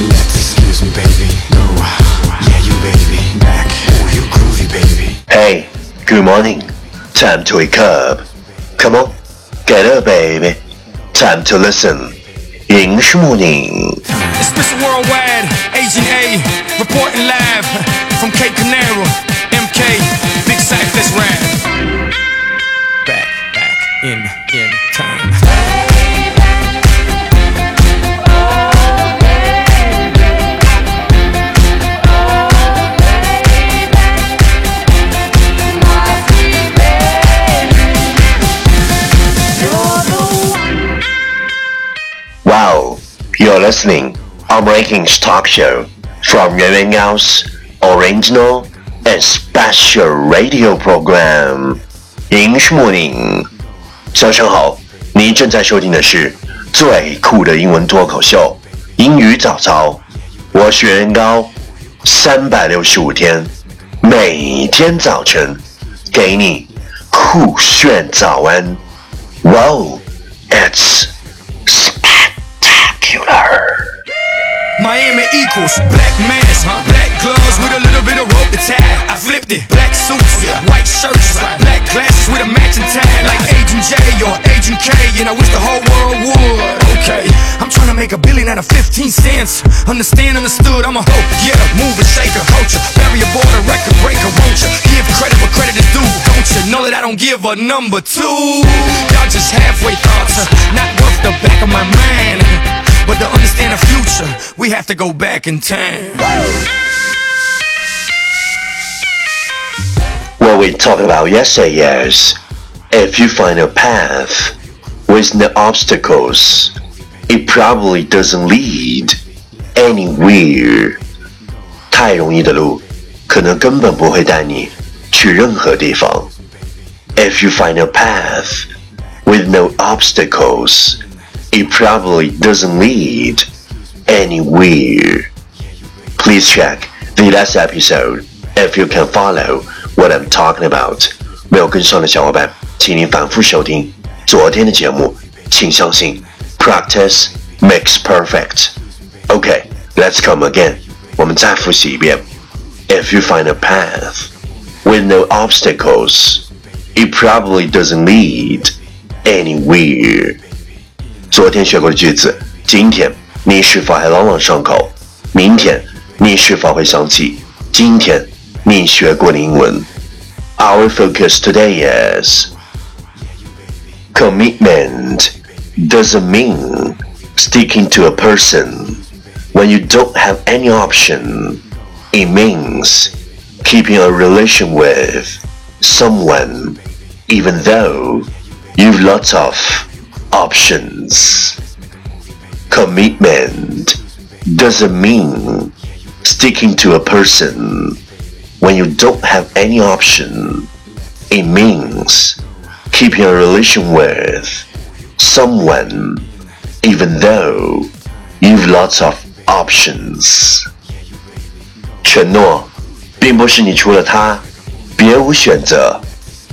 Let's me, baby. No, yeah, you baby. Back, oh, you groovy, baby. Hey, good morning. Time to wake up. Come on, get up, baby. Time to listen. English morning. It's Mr. Worldwide, Agent A, reporting live from Cape Canaveral, you're listening on Rankings Talk Show from Yuan Yuan Yao's original and special radio program English Morning。早上好，你正在收听的是最酷的英文脱口秀英语早操。我是袁高，三百六十五天，每天早晨给你酷炫早安。Wow, it's Miami equals black mask, black gloves with a little bit of rope to tie. I flipped it, black suits, white shirts, black glasses with a matching tie, like Agent J or Agent K. And I wish the whole world would. Okay, I'm trying to make a billion out of 15 cents. Understand, understood, I'm a hoe, yeah, Move mover, shaker, culture, barrier border, record breaker, won't you? Give credit where credit is due, don't you? Know that I don't give a number two. Y'all just halfway thoughts, not worth the back of my mind. future, we have to go back in time. What we talked about yesterday is if you find a path with no obstacles, it probably doesn't lead anywhere. 太容易的路，可能根本不会带你去任何地方。If you find a path with no obstacles, it probably doesn't lead anywhere. Please check the last episode if you can follow what I'm talking about. 没有跟上的小伙伴，请您反复收听昨天的节目。请相信，practice makes perfect. Okay, let's come again. 我们再复习一遍。If you find a path with no obstacles, it probably doesn't lead anywhere. 昨天学过的句子，今天 你是否还朗朗上口？明天你是否会想起今天你学过的英文？Our focus today is commitment doesn't mean sticking to a person when you don't have any option. It means keeping a relation with someone even though you've lots of options. Commitment doesn't mean sticking to a person when you don't have any option. It means keeping a relation with someone even though you've lots of options. 承诺并不是你除了他别无选择，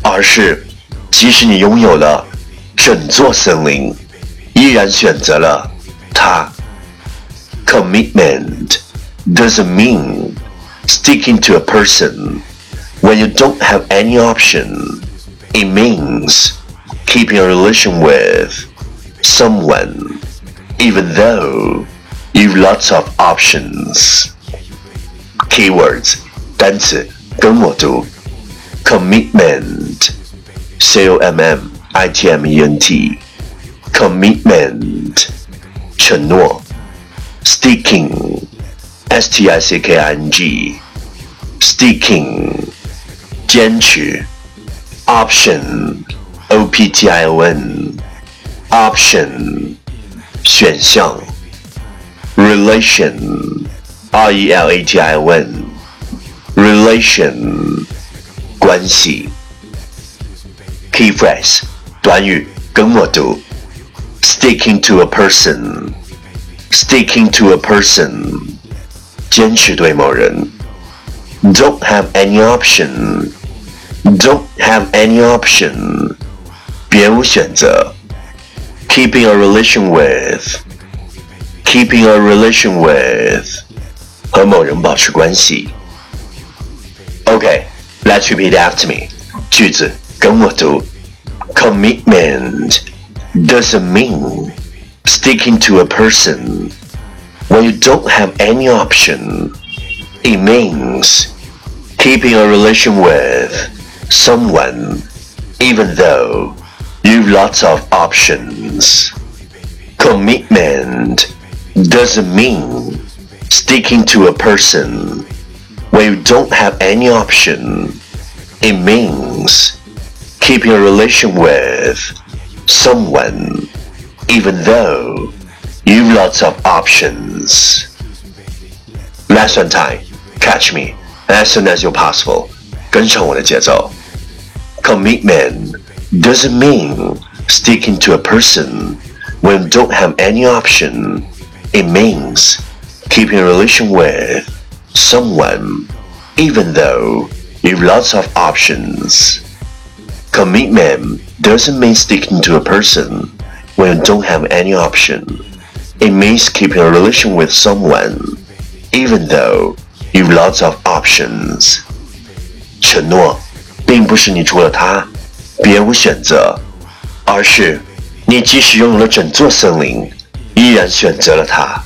而是即使你拥有了整座森林，依然选择了 他。Commitment doesn't mean sticking to a person when you don't have any option. It means keeping a relation with someone even though you've lots of options. Keywords 单词跟我读commitment c o m m i t m e n t commitment 承诺 sticking s t i c k i n g sticking 坚持 option o p t i o n option 选项 relation r e l a t i o n relation 关系 key phrase 短语跟我读 sticking to a person sticking to a person 坚持对某人 don't have any option don't have any option 别无选择 keeping a relation with keeping a relation with 和某人保持关系。OK，let's repeat after me。句子跟我读。Commitment doesn't mean sticking to a person when you don't have any option. It means keeping a relation with someone even though you've lots of options. Commitment doesn't mean sticking to a person when you don't have any option. It means keeping a relation with someone even though you've lots of options. Last one time, catch me as soon as you're possible. 跟上我的节奏。Commitment doesn't mean sticking to a person when you don't have any option. It means keeping a relation with someone even though you've lots of options. Commitment doesn't mean sticking to a person when you don't have any option. It means keeping a relation with someone even though you've lots of options. 承诺并不是你除了他别无选择，而是你即使拥有了整座森林，依然选择了他。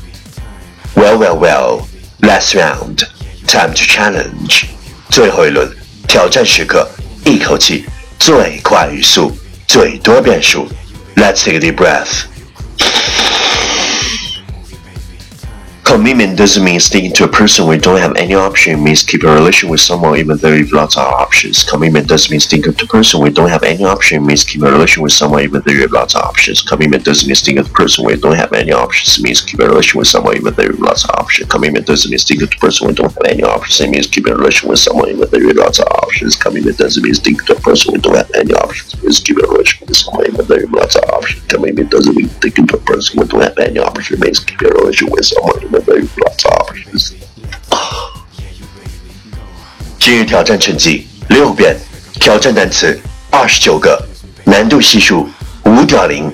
Well, well, well. Last round, time to challenge. 最后一轮挑战时刻，一口气 最快语速，最多变数。Let's take a deep breath. Commitment doesn't mean sticking to a person when you don't have any option. It means keeping a relation with someone even though you've lots of options. Commitment doesn't mean sticking to a person when you don't have any option. It means keeping a relation with someone even though you have lots of options. Commitment doesn't mean sticking to a person when you don't have any options. It means keeping a relation with someone even though you have lots of options. Commitment doesn't mean sticking to a person when you don't have any options. It means keeping a relation with someone even though you have lots of options. Commitment doesn't mean sticking to a person when you don't have any options. It means keeping a relation with someone even though you have lots of options. Commitment doesn't mean sticking to a person when you don't have any options. Means keeping a relation with someone even though you have lots of options. 今日挑战成绩六遍，挑战单词二十九个，难度系数五点零。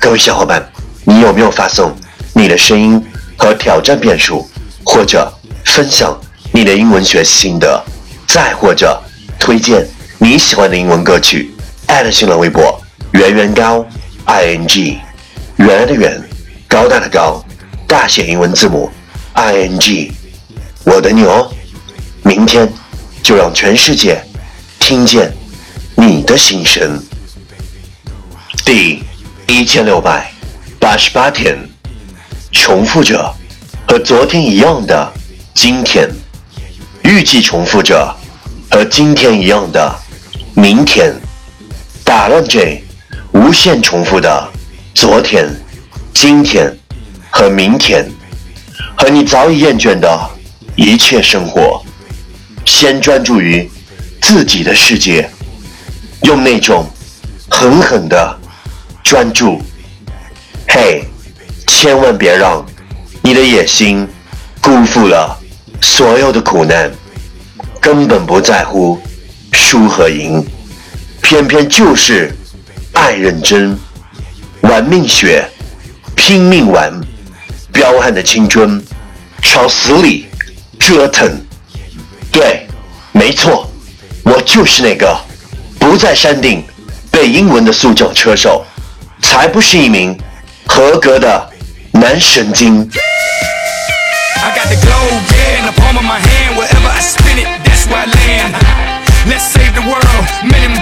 各位小伙伴，你有没有发送你的声音和挑战变数，或者分享你的英文学习心得，再或者推荐你喜欢的英文歌曲？艾特新浪微博圆圆高 i n g，圆圆的圆，高大的高，大写英文字母。i n g，我等你哦！明天就让全世界听见你的心声。第一千六百八十八天，重复着和昨天一样的今天，预计重复着和今天一样的明天，打乱这无限重复的昨天、今天和明天。和你早已厌倦的一切生活，先专注于自己的世界，用那种狠狠的专注。嘿，千万别让你的野心辜负了所有的苦难，根本不在乎输和赢，偏偏就是爱认真，玩命学，拼命玩。彪悍的青春，朝死里折腾。对，没错，我就是那个不在山顶背英文的塑胶车手，才不是一名合格的男神经。let's save the world，man